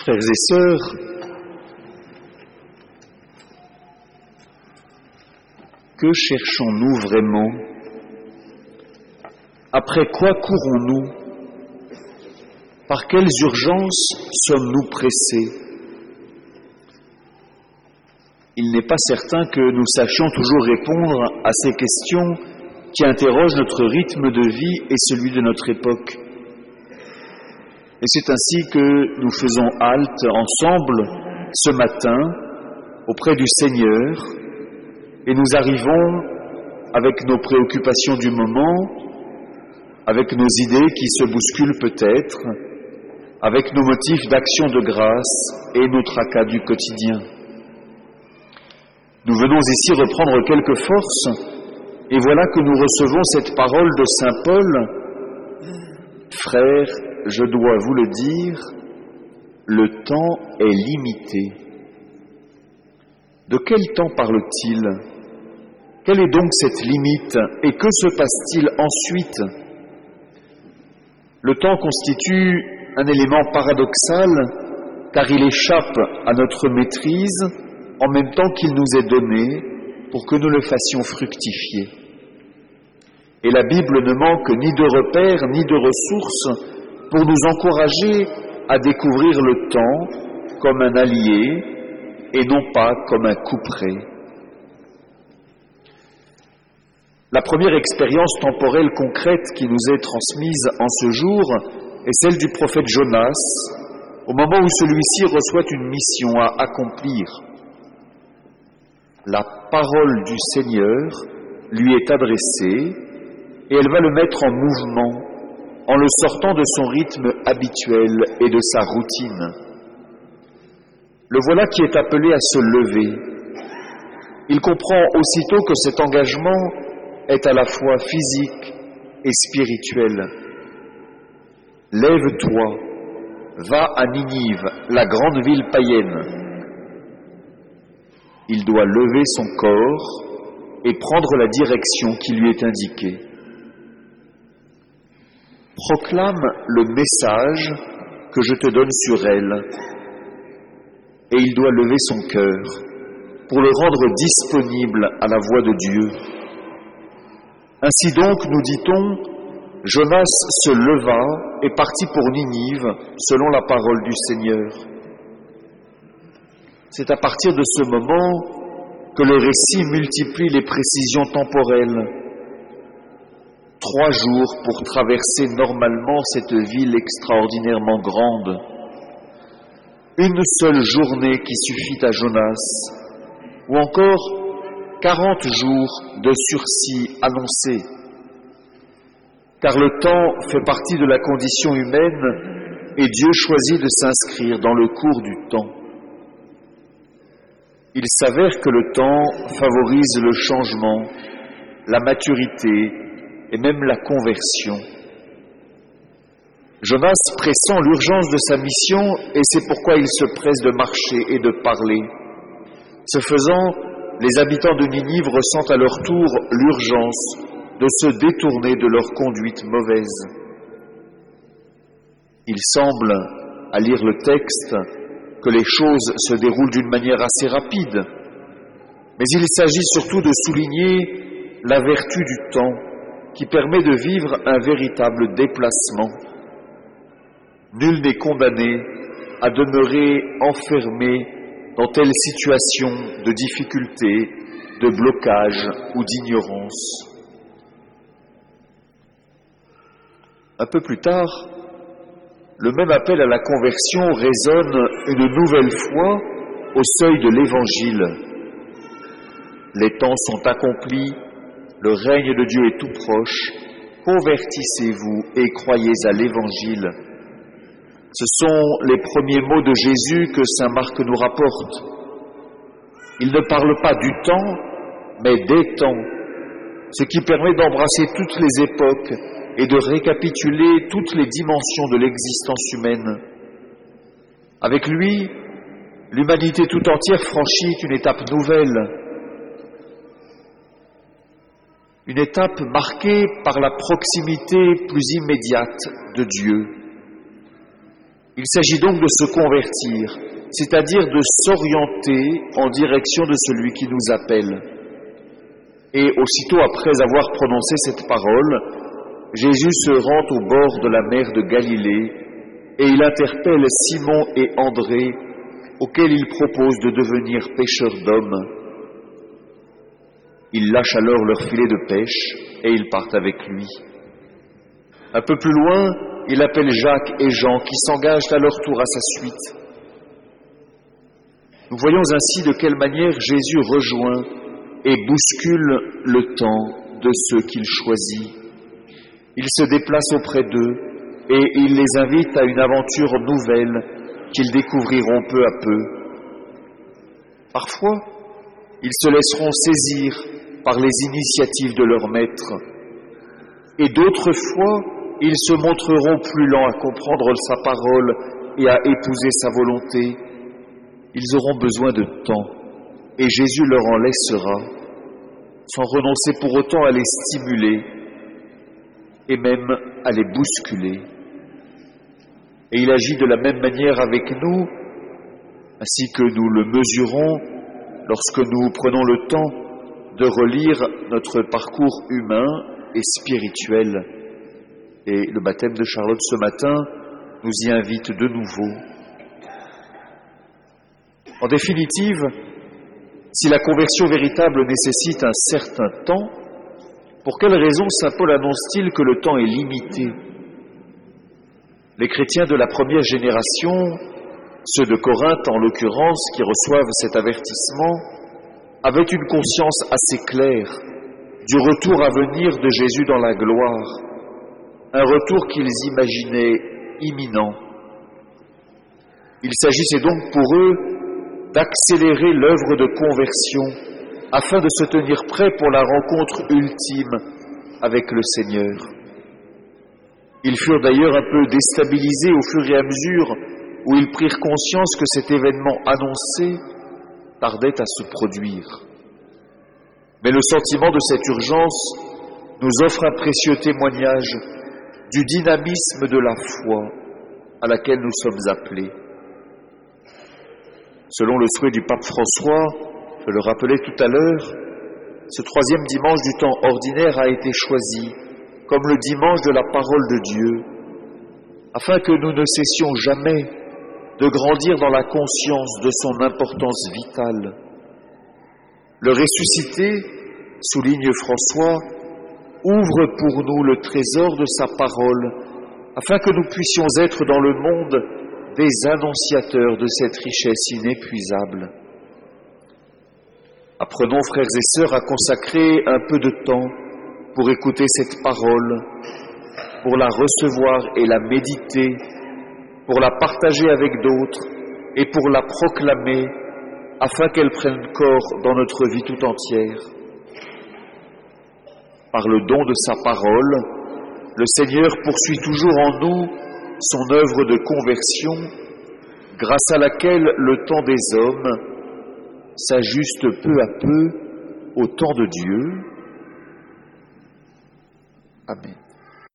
Frères et sœurs, que cherchons-nous vraiment? Après quoi courons-nous? Par quelles urgences sommes-nous pressés? Il n'est pas certain que nous sachions toujours répondre à ces questions qui interrogent notre rythme de vie et celui de notre époque. Et c'est ainsi que nous faisons halte ensemble ce matin auprès du Seigneur et nous arrivons avec nos préoccupations du moment, avec nos idées qui se bousculent peut-être, avec nos motifs d'action de grâce et nos tracas du quotidien. Nous venons ici reprendre quelques forces et voilà que nous recevons cette parole de Saint Paul. Frères, je dois vous le dire, le temps est limité. De quel temps parle-t-il? Quelle est donc cette limite? Et que se passe-t-il ensuite? Le temps constitue un élément paradoxal car il échappe à notre maîtrise en même temps qu'il nous est donné pour que nous le fassions fructifier. Et la Bible ne manque ni de repères ni de ressources pour nous encourager à découvrir le temps comme un allié et non pas comme un couperet. La première expérience temporelle concrète qui nous est transmise en ce jour est celle du prophète Jonas, au moment où celui-ci reçoit une mission à accomplir la parole du Seigneur lui est adressée et elle va le mettre en mouvement en le sortant de son rythme habituel et de sa routine. Le voilà qui est appelé à se lever. Il comprend aussitôt que cet engagement est à la fois physique et spirituel. Lève-toi, va à Ninive, la grande ville païenne il doit lever son corps et prendre la direction qui lui est indiquée. Proclame le message que je te donne sur elle et il doit lever son cœur pour le rendre disponible à la voix de Dieu. Ainsi donc, nous dit-on, Jonas se leva et partit pour Ninive selon la parole du Seigneur. C'est à partir de ce moment que le récit multiplie les précisions temporelles. Trois jours pour traverser normalement cette ville extraordinairement grande. Une seule journée qui suffit à Jonas. Ou encore quarante jours de sursis annoncés. Car le temps fait partie de la condition humaine et Dieu choisit de s'inscrire dans le cours du temps. Il s'avère que le temps favorise le changement, la maturité et même la conversion. Jonas pressent l'urgence de sa mission et c'est pourquoi il se presse de marcher et de parler. Ce faisant, les habitants de Ninive ressentent à leur tour l'urgence de se détourner de leur conduite mauvaise. Il semble, à lire le texte, que les choses se déroulent d'une manière assez rapide, mais il s'agit surtout de souligner la vertu du temps qui permet de vivre un véritable déplacement. Nul n'est condamné à demeurer enfermé dans telle situation de difficulté, de blocage ou d'ignorance. Un peu plus tard, le même appel à la conversion résonne une nouvelle fois au seuil de l'Évangile. Les temps sont accomplis, le règne de Dieu est tout proche, convertissez-vous et croyez à l'Évangile. Ce sont les premiers mots de Jésus que Saint Marc nous rapporte. Il ne parle pas du temps, mais des temps, ce qui permet d'embrasser toutes les époques et de récapituler toutes les dimensions de l'existence humaine. Avec lui, l'humanité tout entière franchit une étape nouvelle, une étape marquée par la proximité plus immédiate de Dieu. Il s'agit donc de se convertir, c'est-à-dire de s'orienter en direction de celui qui nous appelle. Et aussitôt après avoir prononcé cette parole, Jésus se rend au bord de la mer de Galilée et il interpelle Simon et André, auxquels il propose de devenir pêcheurs d'hommes. Ils lâchent alors leur filet de pêche et ils partent avec lui. Un peu plus loin, il appelle Jacques et Jean qui s'engagent à leur tour à sa suite. Nous voyons ainsi de quelle manière Jésus rejoint et bouscule le temps de ceux qu'il choisit. Il se déplace auprès d'eux et il les invite à une aventure nouvelle qu'ils découvriront peu à peu. Parfois, ils se laisseront saisir par les initiatives de leur maître et d'autres fois, ils se montreront plus lents à comprendre sa parole et à épouser sa volonté. Ils auront besoin de temps et Jésus leur en laissera, sans renoncer pour autant à les stimuler et même à les bousculer. Et il agit de la même manière avec nous, ainsi que nous le mesurons lorsque nous prenons le temps de relire notre parcours humain et spirituel. Et le baptême de Charlotte ce matin nous y invite de nouveau. En définitive, si la conversion véritable nécessite un certain temps, pour quelle raison Saint Paul annonce-t-il que le temps est limité? Les chrétiens de la première génération, ceux de Corinthe en l'occurrence, qui reçoivent cet avertissement, avaient une conscience assez claire du retour à venir de Jésus dans la gloire, un retour qu'ils imaginaient imminent. Il s'agissait donc pour eux d'accélérer l'œuvre de conversion afin de se tenir prêts pour la rencontre ultime avec le Seigneur. Ils furent d'ailleurs un peu déstabilisés au fur et à mesure où ils prirent conscience que cet événement annoncé tardait à se produire. Mais le sentiment de cette urgence nous offre un précieux témoignage du dynamisme de la foi à laquelle nous sommes appelés. Selon le souhait du pape François, je le rappelais tout à l'heure, ce troisième dimanche du temps ordinaire a été choisi comme le dimanche de la parole de Dieu, afin que nous ne cessions jamais de grandir dans la conscience de son importance vitale. Le ressuscité, souligne François, ouvre pour nous le trésor de sa parole, afin que nous puissions être dans le monde des annonciateurs de cette richesse inépuisable. Apprenons, frères et sœurs, à consacrer un peu de temps pour écouter cette parole, pour la recevoir et la méditer, pour la partager avec d'autres et pour la proclamer afin qu'elle prenne corps dans notre vie tout entière. Par le don de sa parole, le Seigneur poursuit toujours en nous son œuvre de conversion, grâce à laquelle le temps des hommes s'ajuste peu à peu au temps de Dieu. Amen.